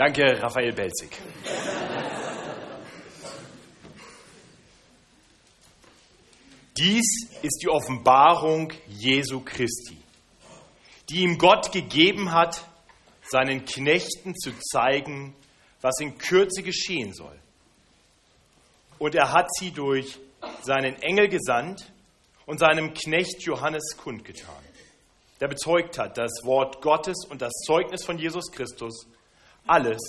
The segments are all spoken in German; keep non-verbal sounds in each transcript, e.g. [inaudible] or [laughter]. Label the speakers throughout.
Speaker 1: Danke, Raphael Belzig. Dies ist die Offenbarung Jesu Christi, die ihm Gott gegeben hat, seinen Knechten zu zeigen, was in Kürze geschehen soll. Und er hat sie durch seinen Engel gesandt und seinem Knecht Johannes kundgetan, der bezeugt hat, das Wort Gottes und das Zeugnis von Jesus Christus, alles,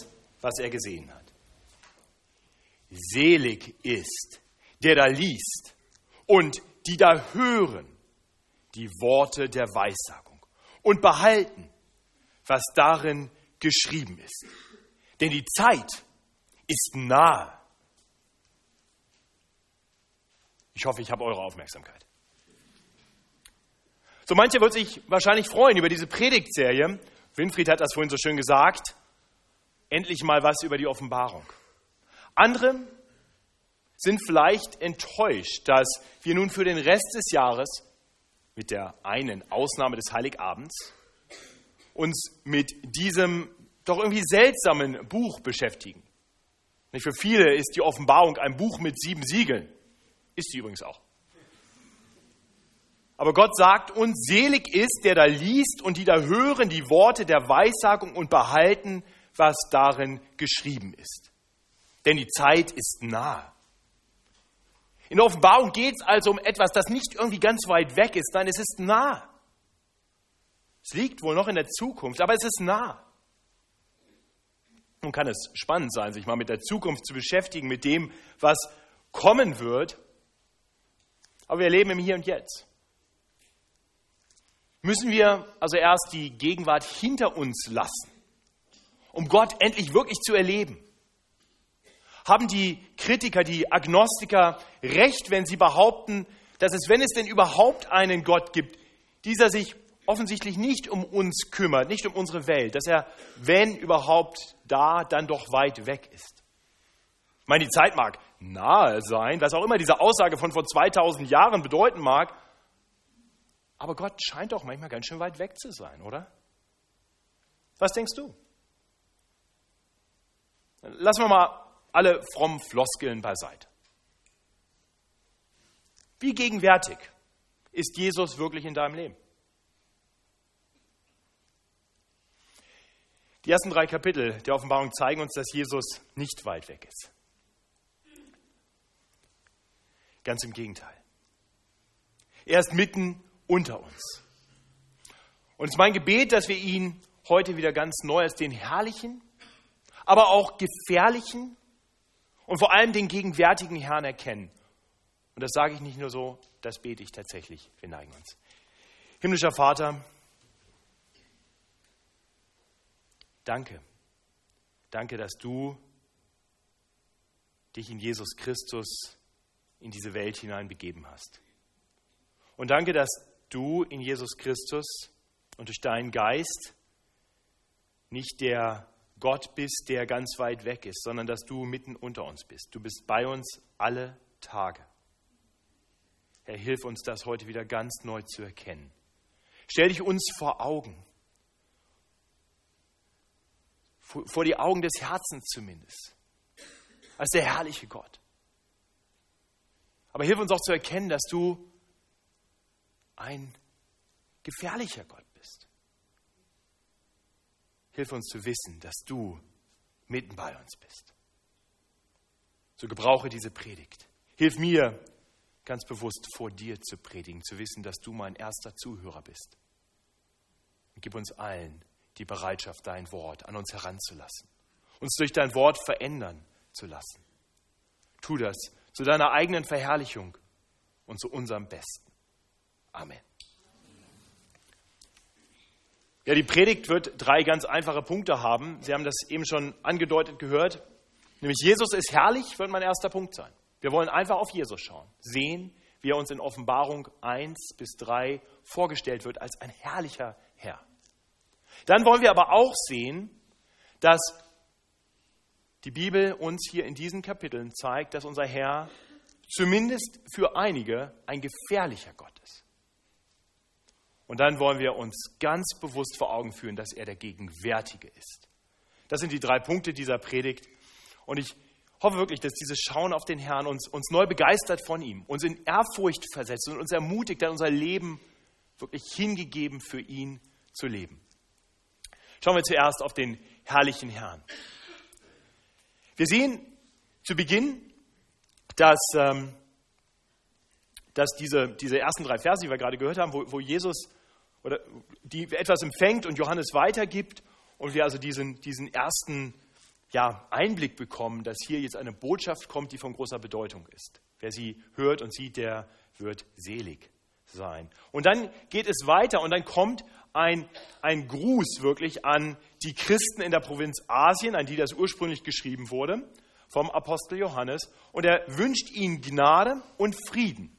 Speaker 1: was er gesehen hat. Selig ist, der da liest und die da hören die Worte der Weissagung und behalten, was darin geschrieben ist. Denn die Zeit ist nahe. Ich hoffe, ich habe eure Aufmerksamkeit. So mancher wird sich wahrscheinlich freuen über diese Predigtserie. Winfried hat das vorhin so schön gesagt. Endlich mal was über die Offenbarung. Andere sind vielleicht enttäuscht, dass wir nun für den Rest des Jahres, mit der einen Ausnahme des Heiligabends, uns mit diesem doch irgendwie seltsamen Buch beschäftigen. Für viele ist die Offenbarung ein Buch mit sieben Siegeln. Ist sie übrigens auch. Aber Gott sagt uns, selig ist, der da liest und die da hören die Worte der Weissagung und behalten, was darin geschrieben ist. Denn die Zeit ist nah. In der Offenbarung geht es also um etwas, das nicht irgendwie ganz weit weg ist, nein, es ist nah. Es liegt wohl noch in der Zukunft, aber es ist nah. Nun kann es spannend sein, sich mal mit der Zukunft zu beschäftigen, mit dem, was kommen wird. Aber wir leben im Hier und Jetzt. Müssen wir also erst die Gegenwart hinter uns lassen, um Gott endlich wirklich zu erleben? haben die Kritiker, die Agnostiker recht, wenn sie behaupten, dass es, wenn es denn überhaupt einen Gott gibt, dieser sich offensichtlich nicht um uns kümmert, nicht um unsere Welt, dass er, wenn überhaupt da, dann doch weit weg ist. Ich meine, die Zeit mag nahe sein, was auch immer diese Aussage von vor 2000 Jahren bedeuten mag, aber Gott scheint doch manchmal ganz schön weit weg zu sein, oder? Was denkst du? Lassen wir mal alle frommen Floskeln beiseite. Wie gegenwärtig ist Jesus wirklich in deinem Leben? Die ersten drei Kapitel der Offenbarung zeigen uns, dass Jesus nicht weit weg ist. Ganz im Gegenteil. Er ist mitten unter uns. Und es ist mein Gebet, dass wir ihn heute wieder ganz neu als den herrlichen, aber auch gefährlichen und vor allem den gegenwärtigen Herrn erkennen. Und das sage ich nicht nur so, das bete ich tatsächlich. Wir neigen uns. Himmlischer Vater, danke. Danke, dass du dich in Jesus Christus in diese Welt hinein begeben hast. Und danke, dass du in Jesus Christus und durch deinen Geist nicht der Gott bist, der ganz weit weg ist, sondern dass du mitten unter uns bist. Du bist bei uns alle Tage. Herr, hilf uns das heute wieder ganz neu zu erkennen. Stell dich uns vor Augen, vor die Augen des Herzens zumindest, als der herrliche Gott. Aber hilf uns auch zu erkennen, dass du ein gefährlicher Gott Hilf uns zu wissen, dass du mitten bei uns bist. So gebrauche diese Predigt. Hilf mir, ganz bewusst vor dir zu predigen, zu wissen, dass du mein erster Zuhörer bist. Und gib uns allen die Bereitschaft, dein Wort an uns heranzulassen, uns durch dein Wort verändern zu lassen. Tu das zu deiner eigenen Verherrlichung und zu unserem Besten. Amen. Ja, die Predigt wird drei ganz einfache Punkte haben. Sie haben das eben schon angedeutet gehört. Nämlich Jesus ist herrlich, wird mein erster Punkt sein. Wir wollen einfach auf Jesus schauen, sehen, wie er uns in Offenbarung 1 bis 3 vorgestellt wird als ein herrlicher Herr. Dann wollen wir aber auch sehen, dass die Bibel uns hier in diesen Kapiteln zeigt, dass unser Herr zumindest für einige ein gefährlicher Gott ist. Und dann wollen wir uns ganz bewusst vor Augen führen, dass er der Gegenwärtige ist. Das sind die drei Punkte dieser Predigt. Und ich hoffe wirklich, dass dieses Schauen auf den Herrn uns, uns neu begeistert von ihm, uns in Ehrfurcht versetzt und uns ermutigt, dann unser Leben wirklich hingegeben für ihn zu leben. Schauen wir zuerst auf den herrlichen Herrn. Wir sehen zu Beginn, dass, ähm, dass diese, diese ersten drei Verse, die wir gerade gehört haben, wo, wo Jesus oder die etwas empfängt und Johannes weitergibt und wir also diesen, diesen ersten ja, Einblick bekommen, dass hier jetzt eine Botschaft kommt, die von großer Bedeutung ist. Wer sie hört und sieht, der wird selig sein. Und dann geht es weiter und dann kommt ein, ein Gruß wirklich an die Christen in der Provinz Asien, an die das ursprünglich geschrieben wurde, vom Apostel Johannes. Und er wünscht ihnen Gnade und Frieden.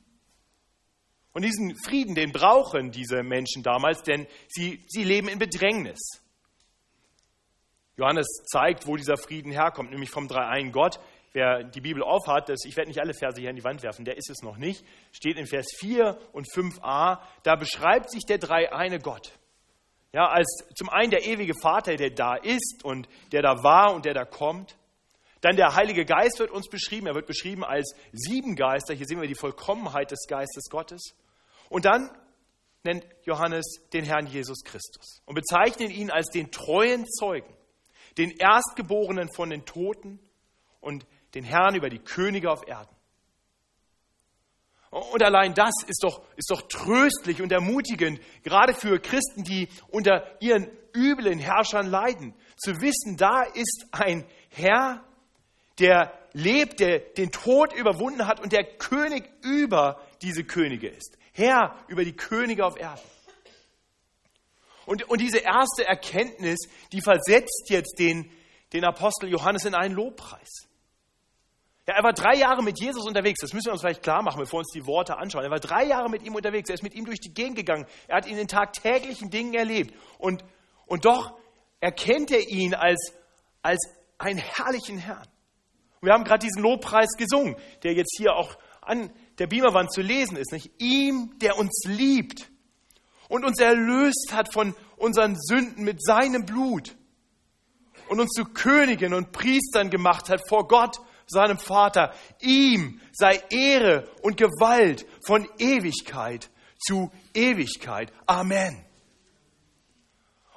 Speaker 1: Und diesen Frieden, den brauchen diese Menschen damals, denn sie, sie leben in Bedrängnis. Johannes zeigt, wo dieser Frieden herkommt, nämlich vom dreieinen Gott. Wer die Bibel aufhat, das, ich werde nicht alle Verse hier an die Wand werfen, der ist es noch nicht, steht in Vers 4 und 5a, da beschreibt sich der dreieine Gott. Ja, als zum einen der ewige Vater, der da ist und der da war und der da kommt. Dann der Heilige Geist wird uns beschrieben. Er wird beschrieben als sieben Geister. Hier sehen wir die Vollkommenheit des Geistes Gottes. Und dann nennt Johannes den Herrn Jesus Christus und bezeichnet ihn als den treuen Zeugen, den Erstgeborenen von den Toten und den Herrn über die Könige auf Erden. Und allein das ist doch, ist doch tröstlich und ermutigend, gerade für Christen, die unter ihren üblen Herrschern leiden, zu wissen, da ist ein Herr, der lebt, der den Tod überwunden hat und der König über diese Könige ist. Herr über die Könige auf Erden. Und, und diese erste Erkenntnis, die versetzt jetzt den, den Apostel Johannes in einen Lobpreis. Ja, er war drei Jahre mit Jesus unterwegs. Das müssen wir uns vielleicht klar machen, bevor wir uns die Worte anschauen. Er war drei Jahre mit ihm unterwegs. Er ist mit ihm durch die Gegend gegangen. Er hat ihn in tagtäglichen Dingen erlebt. Und, und doch erkennt er ihn als, als einen herrlichen Herrn. Und wir haben gerade diesen Lobpreis gesungen, der jetzt hier auch an der Beamerwand zu lesen ist. Nicht? Ihm, der uns liebt und uns erlöst hat von unseren Sünden mit seinem Blut und uns zu Königen und Priestern gemacht hat vor Gott seinem Vater. Ihm sei Ehre und Gewalt von Ewigkeit zu Ewigkeit. Amen.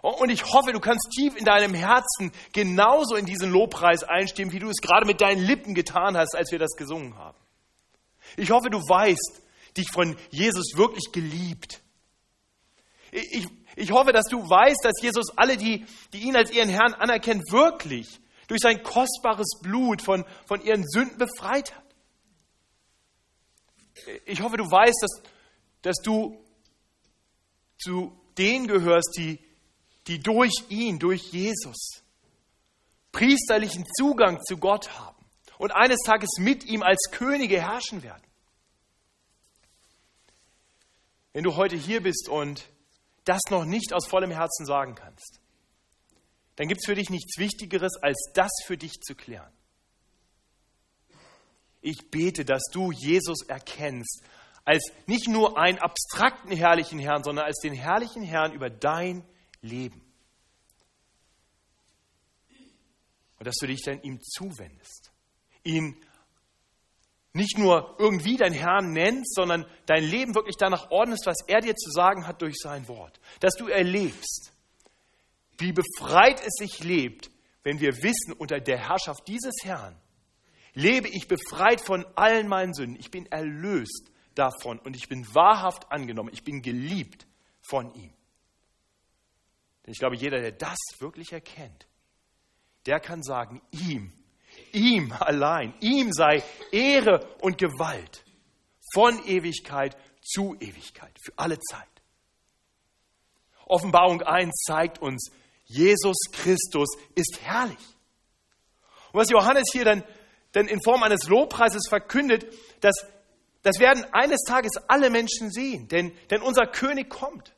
Speaker 1: Und ich hoffe, du kannst tief in deinem Herzen genauso in diesen Lobpreis einstimmen, wie du es gerade mit deinen Lippen getan hast, als wir das gesungen haben. Ich hoffe, du weißt, dich von Jesus wirklich geliebt. Ich, ich hoffe, dass du weißt, dass Jesus alle, die, die ihn als ihren Herrn anerkennen, wirklich durch sein kostbares Blut von, von ihren Sünden befreit hat. Ich hoffe, du weißt, dass, dass du zu denen gehörst, die, die durch ihn, durch Jesus, priesterlichen Zugang zu Gott haben und eines Tages mit ihm als Könige herrschen werden. Wenn du heute hier bist und das noch nicht aus vollem Herzen sagen kannst, dann gibt es für dich nichts Wichtigeres, als das für dich zu klären. Ich bete, dass du Jesus erkennst als nicht nur einen abstrakten herrlichen Herrn, sondern als den herrlichen Herrn über dein Leben. Und dass du dich dann ihm zuwendest, ihn nicht nur irgendwie dein Herrn nennst, sondern dein Leben wirklich danach ordnest, was er dir zu sagen hat durch sein Wort. Dass du erlebst, wie befreit es sich lebt, wenn wir wissen, unter der Herrschaft dieses Herrn lebe ich befreit von allen meinen Sünden. Ich bin erlöst davon und ich bin wahrhaft angenommen. Ich bin geliebt von ihm. Denn ich glaube, jeder, der das wirklich erkennt, der kann sagen, ihm, ihm allein, ihm sei Ehre und Gewalt von Ewigkeit zu Ewigkeit, für alle Zeit. Offenbarung 1 zeigt uns, Jesus Christus ist herrlich. Und was Johannes hier dann, dann in Form eines Lobpreises verkündet, das, das werden eines Tages alle Menschen sehen, denn, denn unser König kommt.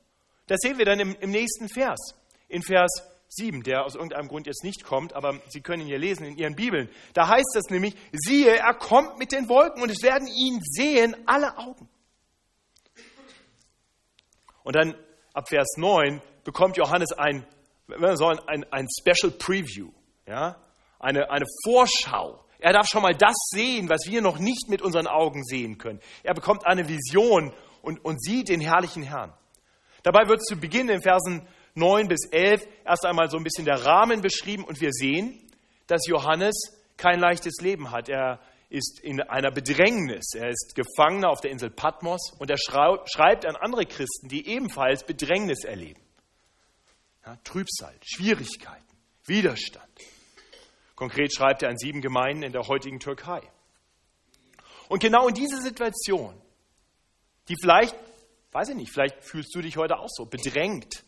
Speaker 1: Das sehen wir dann im, im nächsten Vers, in Vers 7, der aus irgendeinem Grund jetzt nicht kommt, aber Sie können ihn hier lesen in Ihren Bibeln. Da heißt es nämlich, siehe, er kommt mit den Wolken und es werden ihn sehen alle Augen. Und dann ab Vers 9 bekommt Johannes ein, wir sagen, ein, ein Special Preview. Ja? Eine, eine Vorschau. Er darf schon mal das sehen, was wir noch nicht mit unseren Augen sehen können. Er bekommt eine Vision und, und sieht den herrlichen Herrn. Dabei wird zu Beginn in Versen 9 bis 11 erst einmal so ein bisschen der Rahmen beschrieben und wir sehen, dass Johannes kein leichtes Leben hat. Er ist in einer Bedrängnis. Er ist Gefangener auf der Insel Patmos und er schreibt an andere Christen, die ebenfalls Bedrängnis erleben. Ja, Trübsal, Schwierigkeiten, Widerstand. Konkret schreibt er an sieben Gemeinden in der heutigen Türkei. Und genau in diese Situation, die vielleicht, weiß ich nicht, vielleicht fühlst du dich heute auch so, bedrängt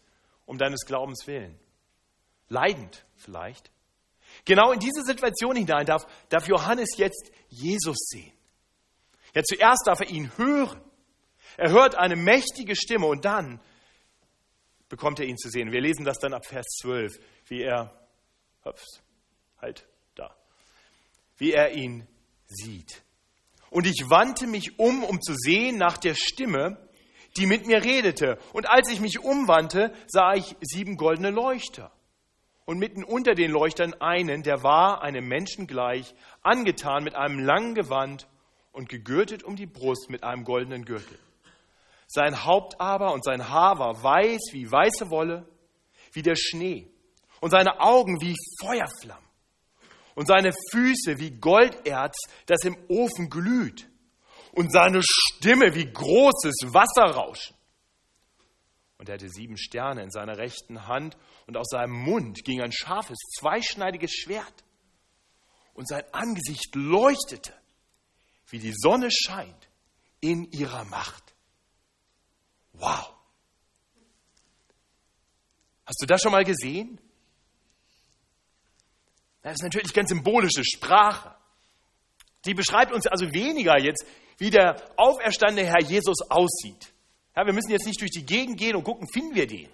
Speaker 1: um deines Glaubens willen, leidend vielleicht, Genau in diese Situation hinein darf, darf Johannes jetzt Jesus sehen. Ja, zuerst darf er ihn hören. Er hört eine mächtige Stimme und dann bekommt er ihn zu sehen. Wir lesen das dann ab Vers 12, wie er, ups, halt da, wie er ihn sieht. Und ich wandte mich um, um zu sehen nach der Stimme, die mit mir redete. Und als ich mich umwandte, sah ich sieben goldene Leuchter und mitten unter den Leuchtern einen, der war einem Menschen gleich, angetan mit einem langen Gewand und gegürtet um die Brust mit einem goldenen Gürtel. Sein Haupt aber und sein Haar war weiß wie weiße Wolle, wie der Schnee, und seine Augen wie Feuerflammen, und seine Füße wie Golderz, das im Ofen glüht, und seine Stimme wie großes Wasserrauschen. Und er hatte sieben Sterne in seiner rechten Hand und aus seinem Mund ging ein scharfes, zweischneidiges Schwert. Und sein Angesicht leuchtete, wie die Sonne scheint in ihrer Macht. Wow. Hast du das schon mal gesehen? Das ist natürlich ganz symbolische Sprache. Die beschreibt uns also weniger jetzt, wie der auferstandene Herr Jesus aussieht. Ja, wir müssen jetzt nicht durch die Gegend gehen und gucken, finden wir den.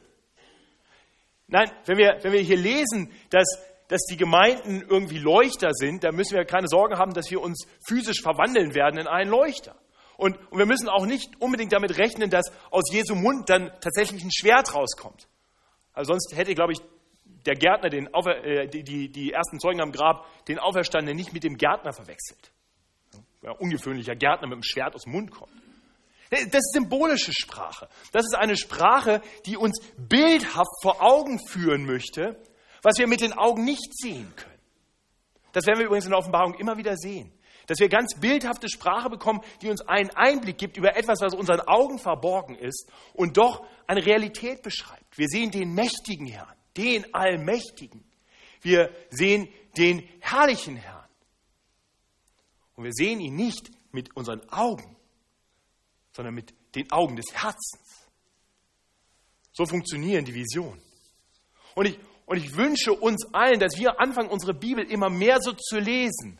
Speaker 1: Nein, wenn wir, wenn wir hier lesen, dass, dass die Gemeinden irgendwie Leuchter sind, dann müssen wir keine Sorge haben, dass wir uns physisch verwandeln werden in einen Leuchter. Und, und wir müssen auch nicht unbedingt damit rechnen, dass aus Jesu Mund dann tatsächlich ein Schwert rauskommt. Also sonst hätte, glaube ich, der Gärtner, den Aufer, äh, die, die, die ersten Zeugen am Grab, den Auferstandenen nicht mit dem Gärtner verwechselt. Ja, ungewöhnlicher Gärtner mit dem Schwert aus dem Mund kommt. Das ist symbolische Sprache. Das ist eine Sprache, die uns bildhaft vor Augen führen möchte, was wir mit den Augen nicht sehen können. Das werden wir übrigens in der Offenbarung immer wieder sehen. Dass wir ganz bildhafte Sprache bekommen, die uns einen Einblick gibt über etwas, was unseren Augen verborgen ist und doch eine Realität beschreibt. Wir sehen den mächtigen Herrn, den Allmächtigen. Wir sehen den herrlichen Herrn. Und wir sehen ihn nicht mit unseren Augen, sondern mit den Augen des Herzens. So funktionieren die Visionen. Und ich, und ich wünsche uns allen, dass wir anfangen, unsere Bibel immer mehr so zu lesen.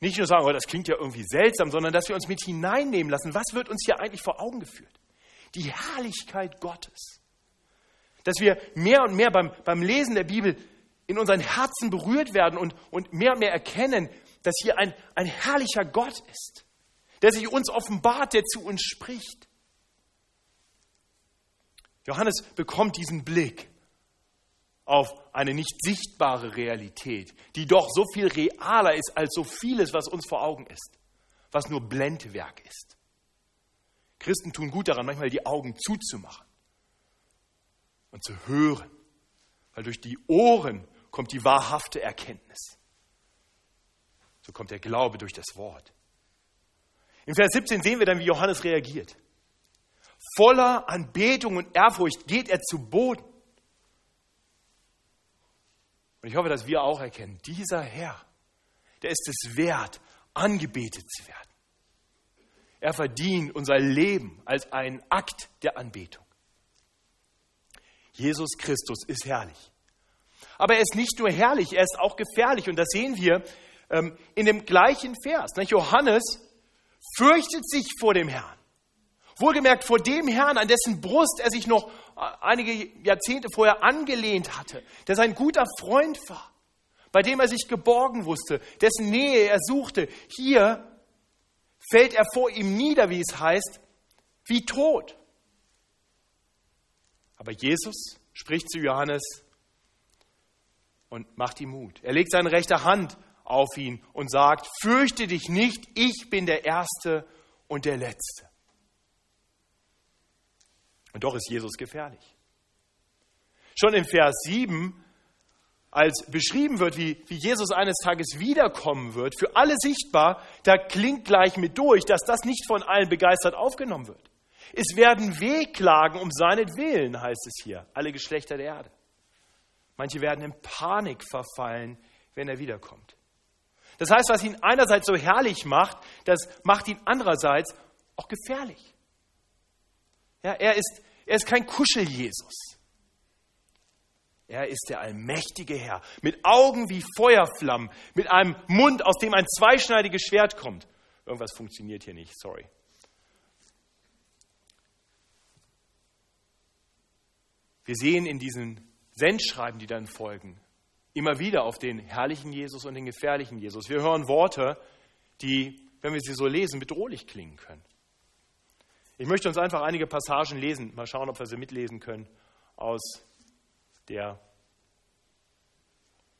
Speaker 1: Nicht nur sagen, oh, das klingt ja irgendwie seltsam, sondern dass wir uns mit hineinnehmen lassen. Was wird uns hier eigentlich vor Augen geführt? Die Herrlichkeit Gottes. Dass wir mehr und mehr beim, beim Lesen der Bibel in unseren Herzen berührt werden und, und mehr und mehr erkennen, dass hier ein, ein herrlicher Gott ist der sich uns offenbart, der zu uns spricht. Johannes bekommt diesen Blick auf eine nicht sichtbare Realität, die doch so viel realer ist als so vieles, was uns vor Augen ist, was nur Blendwerk ist. Christen tun gut daran, manchmal die Augen zuzumachen und zu hören, weil durch die Ohren kommt die wahrhafte Erkenntnis. So kommt der Glaube durch das Wort. In Vers 17 sehen wir dann, wie Johannes reagiert. Voller Anbetung und Ehrfurcht geht er zu Boden. Und ich hoffe, dass wir auch erkennen, dieser Herr, der ist es wert, angebetet zu werden. Er verdient unser Leben als einen Akt der Anbetung. Jesus Christus ist herrlich. Aber er ist nicht nur herrlich, er ist auch gefährlich. Und das sehen wir in dem gleichen Vers. Johannes fürchtet sich vor dem Herrn. Wohlgemerkt vor dem Herrn, an dessen Brust er sich noch äh, einige Jahrzehnte vorher angelehnt hatte, der sein guter Freund war, bei dem er sich geborgen wusste, dessen Nähe er suchte. Hier fällt er vor ihm nieder, wie es heißt, wie tot. Aber Jesus spricht zu Johannes, und macht ihm Mut. Er legt seine rechte Hand auf ihn und sagt, fürchte dich nicht, ich bin der Erste und der Letzte. Und doch ist Jesus gefährlich. Schon im Vers 7, als beschrieben wird, wie, wie Jesus eines Tages wiederkommen wird, für alle sichtbar, da klingt gleich mit durch, dass das nicht von allen begeistert aufgenommen wird. Es werden Wehklagen um seinetwillen, heißt es hier, alle Geschlechter der Erde. Manche werden in Panik verfallen, wenn er wiederkommt. Das heißt, was ihn einerseits so herrlich macht, das macht ihn andererseits auch gefährlich. Ja, er, ist, er ist kein Kuschel-Jesus. Er ist der allmächtige Herr, mit Augen wie Feuerflammen, mit einem Mund, aus dem ein zweischneidiges Schwert kommt. Irgendwas funktioniert hier nicht, sorry. Wir sehen in diesen Sendschreiben, die dann folgen, immer wieder auf den herrlichen Jesus und den gefährlichen Jesus. Wir hören Worte, die, wenn wir sie so lesen, bedrohlich klingen können. Ich möchte uns einfach einige Passagen lesen, mal schauen, ob wir sie mitlesen können aus, der,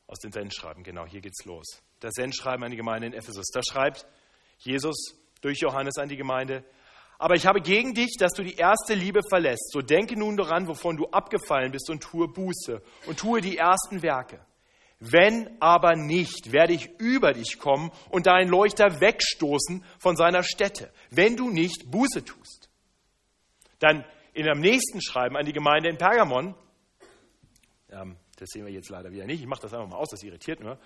Speaker 1: aus den Sendschreiben. Genau, hier geht's los. Das Sendschreiben an die Gemeinde in Ephesus. Da schreibt Jesus durch Johannes an die Gemeinde, aber ich habe gegen dich, dass du die erste Liebe verlässt. So denke nun daran, wovon du abgefallen bist und tue Buße und tue die ersten Werke. Wenn aber nicht, werde ich über dich kommen und deinen Leuchter wegstoßen von seiner Stätte, wenn du nicht Buße tust. Dann in einem nächsten Schreiben an die Gemeinde in Pergamon, ähm, das sehen wir jetzt leider wieder nicht, ich mache das einfach mal aus, das irritiert nur.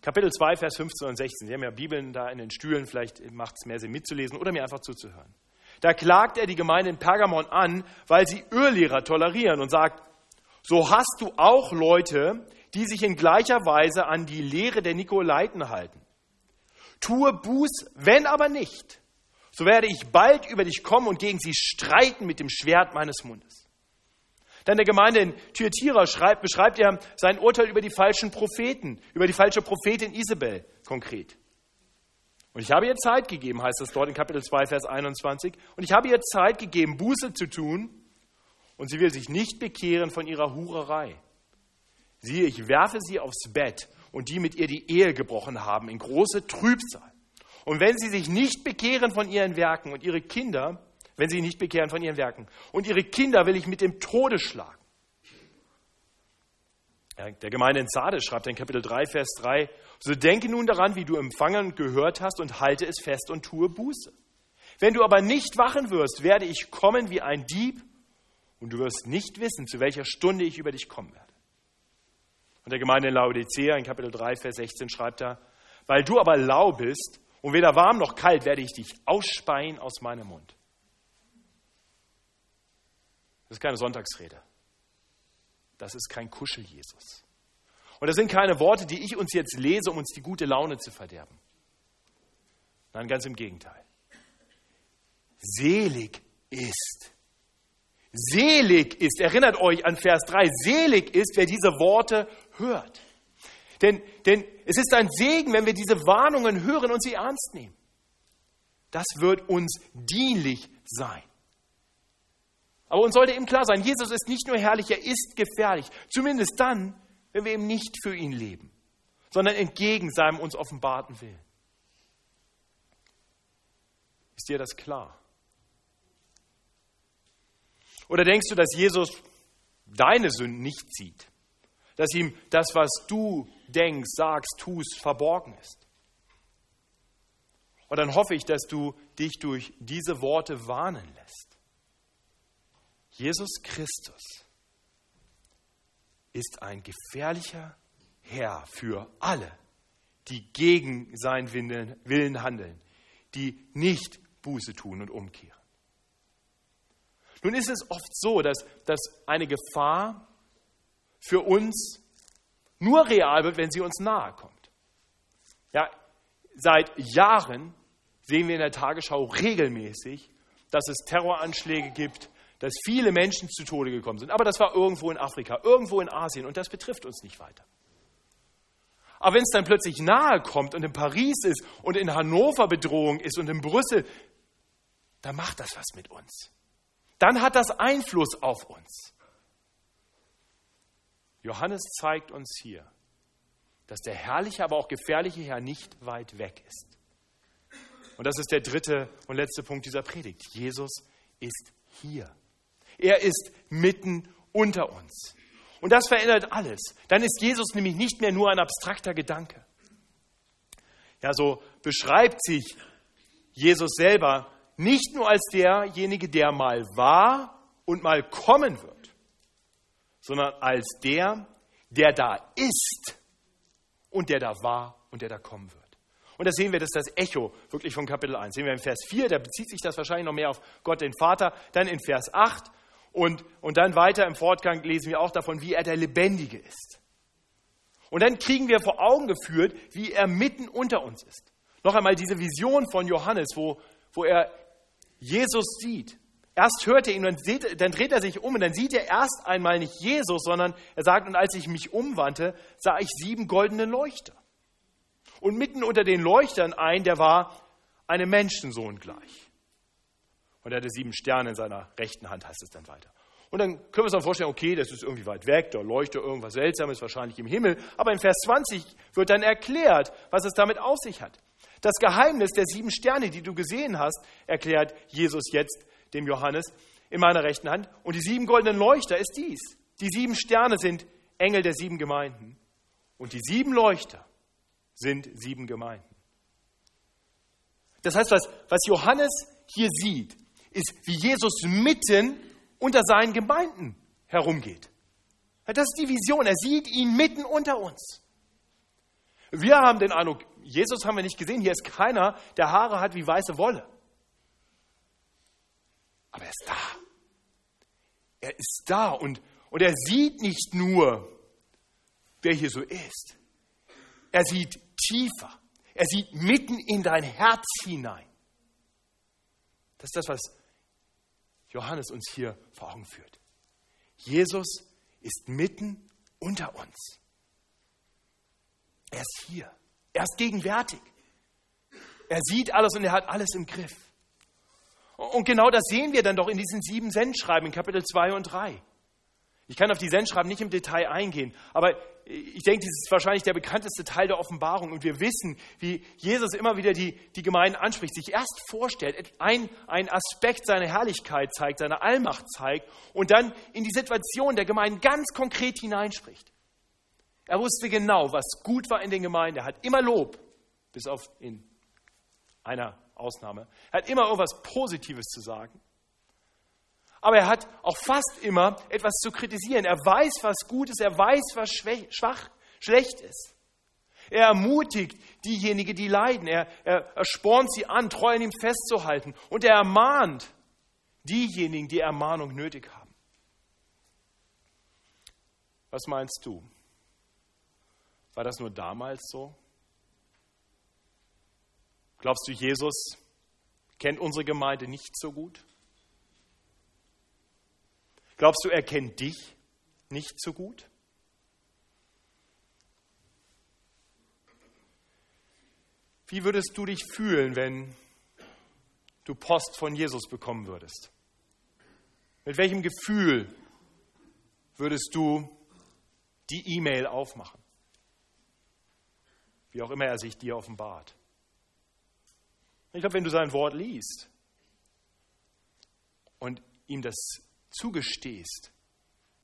Speaker 1: Kapitel 2, Vers 15 und 16. Sie haben ja Bibeln da in den Stühlen, vielleicht macht es mehr Sinn mitzulesen oder mir einfach zuzuhören. Da klagt er die Gemeinde in Pergamon an, weil sie Irrlehrer tolerieren und sagt, so hast du auch Leute, die sich in gleicher Weise an die Lehre der Nikolaiten halten. Tue Buß, wenn aber nicht, so werde ich bald über dich kommen und gegen sie streiten mit dem Schwert meines Mundes. Dann der Gemeinde in Thyatira schreibt, beschreibt er sein Urteil über die falschen Propheten, über die falsche Prophetin Isabel konkret. Und ich habe ihr Zeit gegeben, heißt es dort in Kapitel 2, Vers 21, und ich habe ihr Zeit gegeben, Buße zu tun, und sie will sich nicht bekehren von ihrer Hurerei. Siehe, ich werfe sie aufs Bett und die mit ihr die Ehe gebrochen haben, in große Trübsal. Und wenn sie sich nicht bekehren von ihren Werken und ihre Kinder, wenn sie nicht bekehren von ihren Werken, und ihre Kinder will ich mit dem Tode schlagen. Der Gemeinde in Sardes schreibt in Kapitel 3, Vers 3, so denke nun daran, wie du empfangen und gehört hast und halte es fest und tue Buße. Wenn du aber nicht wachen wirst, werde ich kommen wie ein Dieb und du wirst nicht wissen, zu welcher Stunde ich über dich kommen werde. Und der Gemeinde in Laodicea in Kapitel 3, Vers 16 schreibt er, weil du aber lau bist und weder warm noch kalt, werde ich dich ausspeien aus meinem Mund. Das ist keine Sonntagsrede. Das ist kein Kuschel-Jesus. Und das sind keine Worte, die ich uns jetzt lese, um uns die gute Laune zu verderben. Nein, ganz im Gegenteil. Selig ist. Selig ist, erinnert euch an Vers 3, selig ist, wer diese Worte hört. Denn, denn es ist ein Segen, wenn wir diese Warnungen hören und sie ernst nehmen. Das wird uns dienlich sein. Aber uns sollte eben klar sein, Jesus ist nicht nur herrlich, er ist gefährlich. Zumindest dann, wenn wir eben nicht für ihn leben, sondern entgegen seinem uns offenbarten Willen. Ist dir das klar? Oder denkst du, dass Jesus deine Sünden nicht sieht? Dass ihm das, was du denkst, sagst, tust, verborgen ist? Und dann hoffe ich, dass du dich durch diese Worte warnen lässt. Jesus Christus ist ein gefährlicher Herr für alle, die gegen seinen Willen handeln, die nicht Buße tun und umkehren. Nun ist es oft so, dass, dass eine Gefahr für uns nur real wird, wenn sie uns nahe kommt. Ja, seit Jahren sehen wir in der Tagesschau regelmäßig, dass es Terroranschläge gibt, dass viele Menschen zu Tode gekommen sind. Aber das war irgendwo in Afrika, irgendwo in Asien und das betrifft uns nicht weiter. Aber wenn es dann plötzlich nahe kommt und in Paris ist und in Hannover Bedrohung ist und in Brüssel, dann macht das was mit uns. Dann hat das Einfluss auf uns. Johannes zeigt uns hier, dass der herrliche, aber auch gefährliche Herr nicht weit weg ist. Und das ist der dritte und letzte Punkt dieser Predigt. Jesus ist hier. Er ist mitten unter uns. Und das verändert alles. Dann ist Jesus nämlich nicht mehr nur ein abstrakter Gedanke. Ja, so beschreibt sich Jesus selber nicht nur als derjenige, der mal war und mal kommen wird, sondern als der, der da ist und der da war und der da kommen wird. Und da sehen wir, das ist das Echo wirklich von Kapitel 1. Sehen wir in Vers 4, da bezieht sich das wahrscheinlich noch mehr auf Gott den Vater. Dann in Vers 8 und, und dann weiter im Fortgang lesen wir auch davon, wie er der Lebendige ist. Und dann kriegen wir vor Augen geführt, wie er mitten unter uns ist. Noch einmal diese Vision von Johannes, wo, wo er Jesus sieht. Erst hört er ihn und sieht, dann dreht er sich um und dann sieht er erst einmal nicht Jesus, sondern er sagt, und als ich mich umwandte, sah ich sieben goldene Leuchter. Und mitten unter den Leuchtern ein, der war einem Menschensohn gleich. Und er hatte sieben Sterne in seiner rechten Hand, heißt es dann weiter. Und dann können wir uns dann vorstellen, okay, das ist irgendwie weit weg, da leuchtet irgendwas Seltsames, wahrscheinlich im Himmel. Aber in Vers 20 wird dann erklärt, was es damit auf sich hat. Das Geheimnis der sieben Sterne, die du gesehen hast, erklärt Jesus jetzt dem Johannes, in meiner rechten Hand. Und die sieben goldenen Leuchter ist dies. Die sieben Sterne sind Engel der sieben Gemeinden. Und die sieben Leuchter sind sieben Gemeinden. Das heißt, was, was Johannes hier sieht, ist, wie Jesus mitten unter seinen Gemeinden herumgeht. Das ist die Vision. Er sieht ihn mitten unter uns. Wir haben den Eindruck, Jesus haben wir nicht gesehen. Hier ist keiner, der Haare hat wie weiße Wolle. Aber er ist da. Er ist da und, und er sieht nicht nur, wer hier so ist. Er sieht tiefer. Er sieht mitten in dein Herz hinein. Das ist das, was Johannes uns hier vor Augen führt. Jesus ist mitten unter uns. Er ist hier. Er ist gegenwärtig. Er sieht alles und er hat alles im Griff. Und genau das sehen wir dann doch in diesen sieben Sendschreiben in Kapitel 2 und 3. Ich kann auf die Sendschreiben nicht im Detail eingehen, aber ich denke, das ist wahrscheinlich der bekannteste Teil der Offenbarung. Und wir wissen, wie Jesus immer wieder die, die Gemeinden anspricht, sich erst vorstellt, ein, ein Aspekt seiner Herrlichkeit zeigt, seiner Allmacht zeigt und dann in die Situation der Gemeinden ganz konkret hineinspricht. Er wusste genau, was gut war in den Gemeinden. Er hat immer Lob, bis auf in einer Ausnahme. Er hat immer irgendwas Positives zu sagen. Aber er hat auch fast immer etwas zu kritisieren. Er weiß, was gut ist, er weiß, was schwach, schlecht ist. Er ermutigt diejenigen, die leiden. Er, er, er spornt sie an, treu an ihm festzuhalten. Und er ermahnt diejenigen, die Ermahnung nötig haben. Was meinst du? War das nur damals so? Glaubst du, Jesus kennt unsere Gemeinde nicht so gut? Glaubst du, er kennt dich nicht so gut? Wie würdest du dich fühlen, wenn du Post von Jesus bekommen würdest? Mit welchem Gefühl würdest du die E-Mail aufmachen? Wie auch immer er sich dir offenbart. Ich glaube, wenn du sein Wort liest und ihm das zugestehst,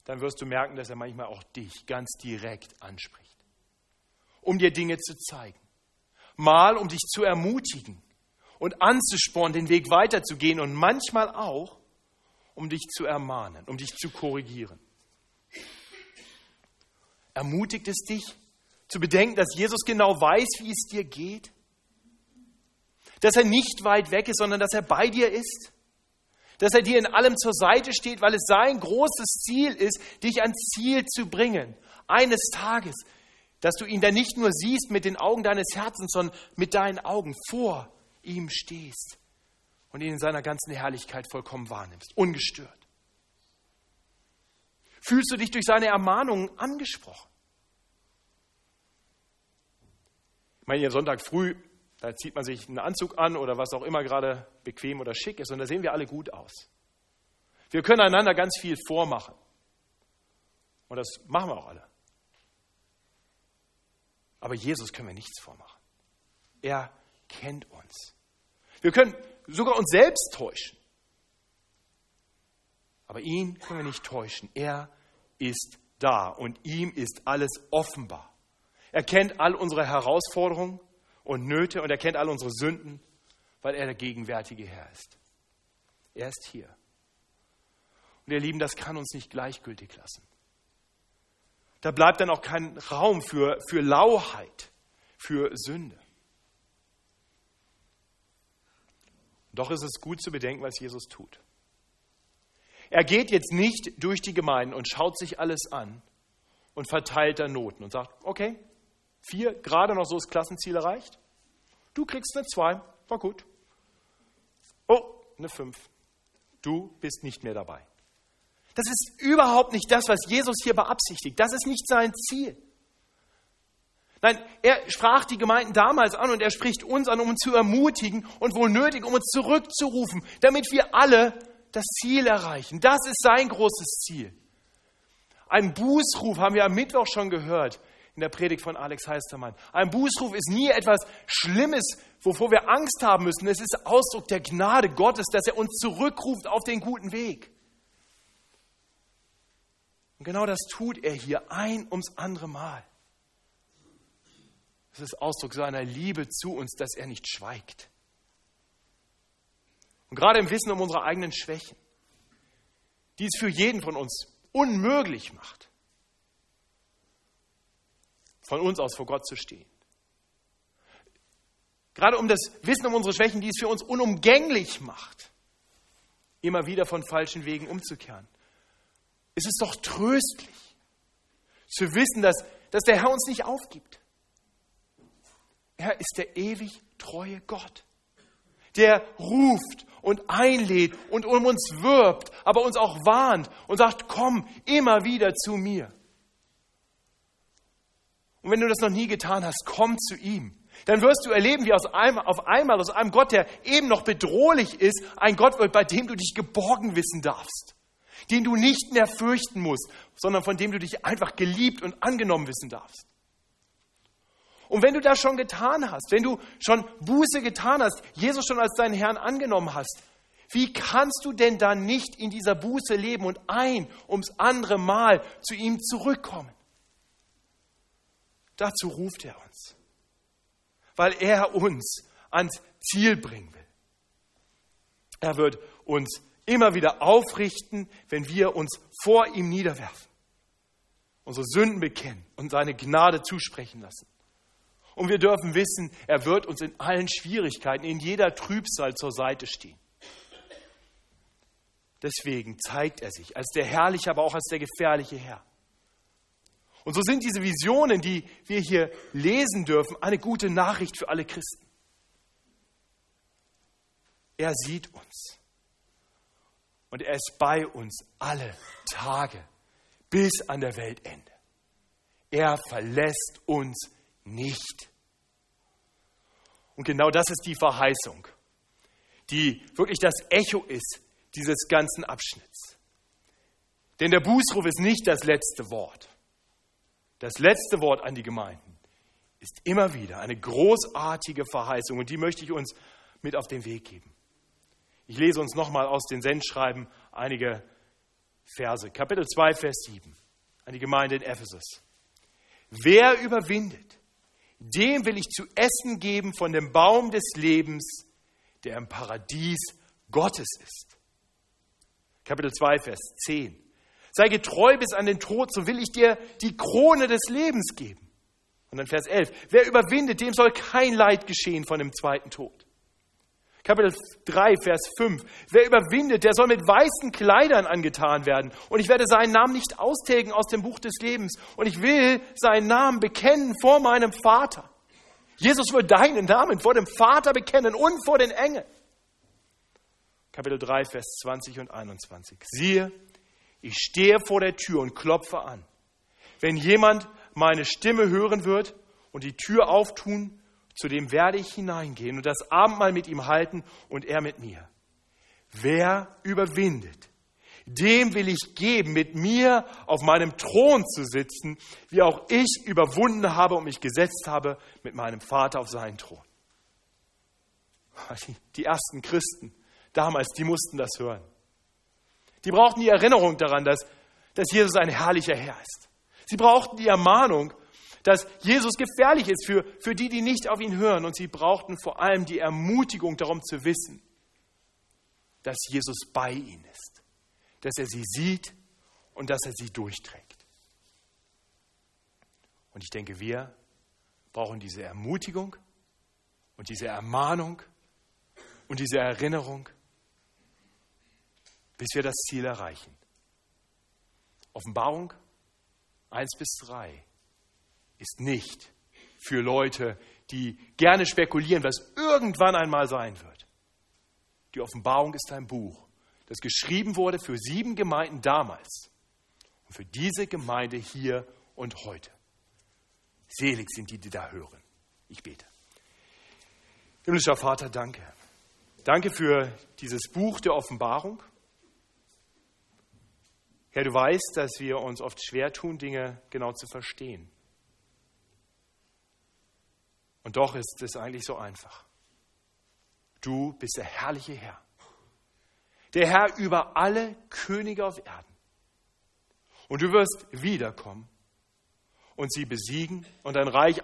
Speaker 1: dann wirst du merken, dass er manchmal auch dich ganz direkt anspricht, um dir Dinge zu zeigen. Mal, um dich zu ermutigen und anzuspornen, den Weg weiterzugehen und manchmal auch, um dich zu ermahnen, um dich zu korrigieren. Ermutigt es dich, zu bedenken, dass Jesus genau weiß, wie es dir geht? Dass er nicht weit weg ist, sondern dass er bei dir ist? Dass er dir in allem zur Seite steht, weil es sein großes Ziel ist, dich ans Ziel zu bringen. Eines Tages, dass du ihn dann nicht nur siehst mit den Augen deines Herzens, sondern mit deinen Augen vor ihm stehst und ihn in seiner ganzen Herrlichkeit vollkommen wahrnimmst, ungestört. Fühlst du dich durch seine Ermahnungen angesprochen? Ich meine, hier Sonntag früh da zieht man sich einen Anzug an oder was auch immer gerade bequem oder schick ist und da sehen wir alle gut aus. Wir können einander ganz viel vormachen. Und das machen wir auch alle. Aber Jesus können wir nichts vormachen. Er kennt uns. Wir können sogar uns selbst täuschen. Aber ihn können wir nicht täuschen. Er ist da und ihm ist alles offenbar. Er kennt all unsere Herausforderungen und Nöte und er kennt all unsere Sünden, weil er der gegenwärtige Herr ist. Er ist hier. Und ihr Lieben, das kann uns nicht gleichgültig lassen. Da bleibt dann auch kein Raum für, für Lauheit, für Sünde. Doch ist es gut zu bedenken, was Jesus tut. Er geht jetzt nicht durch die Gemeinden und schaut sich alles an und verteilt da Noten und sagt, okay, vier, gerade noch so das Klassenziel erreicht. Du kriegst eine zwei, war gut. Oh, eine fünf. Du bist nicht mehr dabei. Das ist überhaupt nicht das, was Jesus hier beabsichtigt. Das ist nicht sein Ziel. Nein, er sprach die Gemeinden damals an und er spricht uns an, um uns zu ermutigen und wohl nötig, um uns zurückzurufen, damit wir alle das Ziel erreichen. Das ist sein großes Ziel. Ein Bußruf haben wir am Mittwoch schon gehört in der Predigt von Alex Heistermann. Ein Bußruf ist nie etwas Schlimmes, wovor wir Angst haben müssen. Es ist Ausdruck der Gnade Gottes, dass er uns zurückruft auf den guten Weg. Und genau das tut er hier ein ums andere Mal. Es ist Ausdruck seiner Liebe zu uns, dass er nicht schweigt. Und gerade im Wissen um unsere eigenen Schwächen, die es für jeden von uns unmöglich macht, von uns aus vor Gott zu stehen. Gerade um das Wissen um unsere Schwächen, die es für uns unumgänglich macht, immer wieder von falschen Wegen umzukehren. Es ist doch tröstlich zu wissen, dass, dass der Herr uns nicht aufgibt. Er ist der ewig treue Gott, der ruft und einlädt und um uns wirbt, aber uns auch warnt und sagt, komm immer wieder zu mir. Und wenn du das noch nie getan hast, komm zu ihm. Dann wirst du erleben, wie aus einem, auf einmal aus einem Gott, der eben noch bedrohlich ist, ein Gott wird, bei dem du dich geborgen wissen darfst. Den du nicht mehr fürchten musst, sondern von dem du dich einfach geliebt und angenommen wissen darfst. Und wenn du das schon getan hast, wenn du schon Buße getan hast, Jesus schon als deinen Herrn angenommen hast, wie kannst du denn dann nicht in dieser Buße leben und ein ums andere Mal zu ihm zurückkommen? Dazu ruft er uns, weil er uns ans Ziel bringen will. Er wird uns immer wieder aufrichten, wenn wir uns vor ihm niederwerfen, unsere Sünden bekennen und seine Gnade zusprechen lassen. Und wir dürfen wissen, er wird uns in allen Schwierigkeiten, in jeder Trübsal zur Seite stehen. Deswegen zeigt er sich als der herrliche, aber auch als der gefährliche Herr. Und so sind diese Visionen, die wir hier lesen dürfen, eine gute Nachricht für alle Christen. Er sieht uns. Und er ist bei uns alle Tage bis an der Weltende. Er verlässt uns nicht. Und genau das ist die Verheißung, die wirklich das Echo ist dieses ganzen Abschnitts. Denn der Bußruf ist nicht das letzte Wort. Das letzte Wort an die Gemeinden ist immer wieder eine großartige Verheißung und die möchte ich uns mit auf den Weg geben. Ich lese uns nochmal aus den Sendschreiben einige Verse. Kapitel 2, Vers 7 an die Gemeinde in Ephesus. Wer überwindet, dem will ich zu essen geben von dem Baum des Lebens, der im Paradies Gottes ist. Kapitel 2, Vers 10. Sei getreu bis an den Tod, so will ich dir die Krone des Lebens geben. Und dann Vers 11. Wer überwindet, dem soll kein Leid geschehen von dem zweiten Tod. Kapitel 3, Vers 5. Wer überwindet, der soll mit weißen Kleidern angetan werden. Und ich werde seinen Namen nicht austilgen aus dem Buch des Lebens. Und ich will seinen Namen bekennen vor meinem Vater. Jesus wird deinen Namen vor dem Vater bekennen und vor den Engeln. Kapitel 3, Vers 20 und 21. Siehe, ich stehe vor der Tür und klopfe an. Wenn jemand meine Stimme hören wird und die Tür auftun, zu dem werde ich hineingehen und das Abendmahl mit ihm halten und er mit mir. Wer überwindet, dem will ich geben, mit mir auf meinem Thron zu sitzen, wie auch ich überwunden habe und mich gesetzt habe mit meinem Vater auf seinen Thron. [laughs] Die ersten Christen damals, die mussten das hören. Die brauchten die Erinnerung daran, dass, dass Jesus ein herrlicher Herr ist. Sie brauchten die Ermahnung, dass Jesus gefährlich ist für, für die, die nicht auf ihn hören. Und sie brauchten vor allem die Ermutigung darum zu wissen, dass Jesus bei ihnen ist, dass er sie sieht und dass er sie durchträgt. Und ich denke, wir brauchen diese Ermutigung und diese Ermahnung und diese Erinnerung, bis wir das Ziel erreichen. Offenbarung 1 bis 3 ist nicht für Leute, die gerne spekulieren, was irgendwann einmal sein wird. Die Offenbarung ist ein Buch, das geschrieben wurde für sieben Gemeinden damals und für diese Gemeinde hier und heute. Selig sind die, die da hören. Ich bete. Himmlischer Vater, danke. Danke für dieses Buch der Offenbarung. Herr, du weißt, dass wir uns oft schwer tun, Dinge genau zu verstehen. Und doch ist es eigentlich so einfach. Du bist der herrliche Herr, der Herr über alle Könige auf Erden. Und du wirst wiederkommen und sie besiegen und dein Reich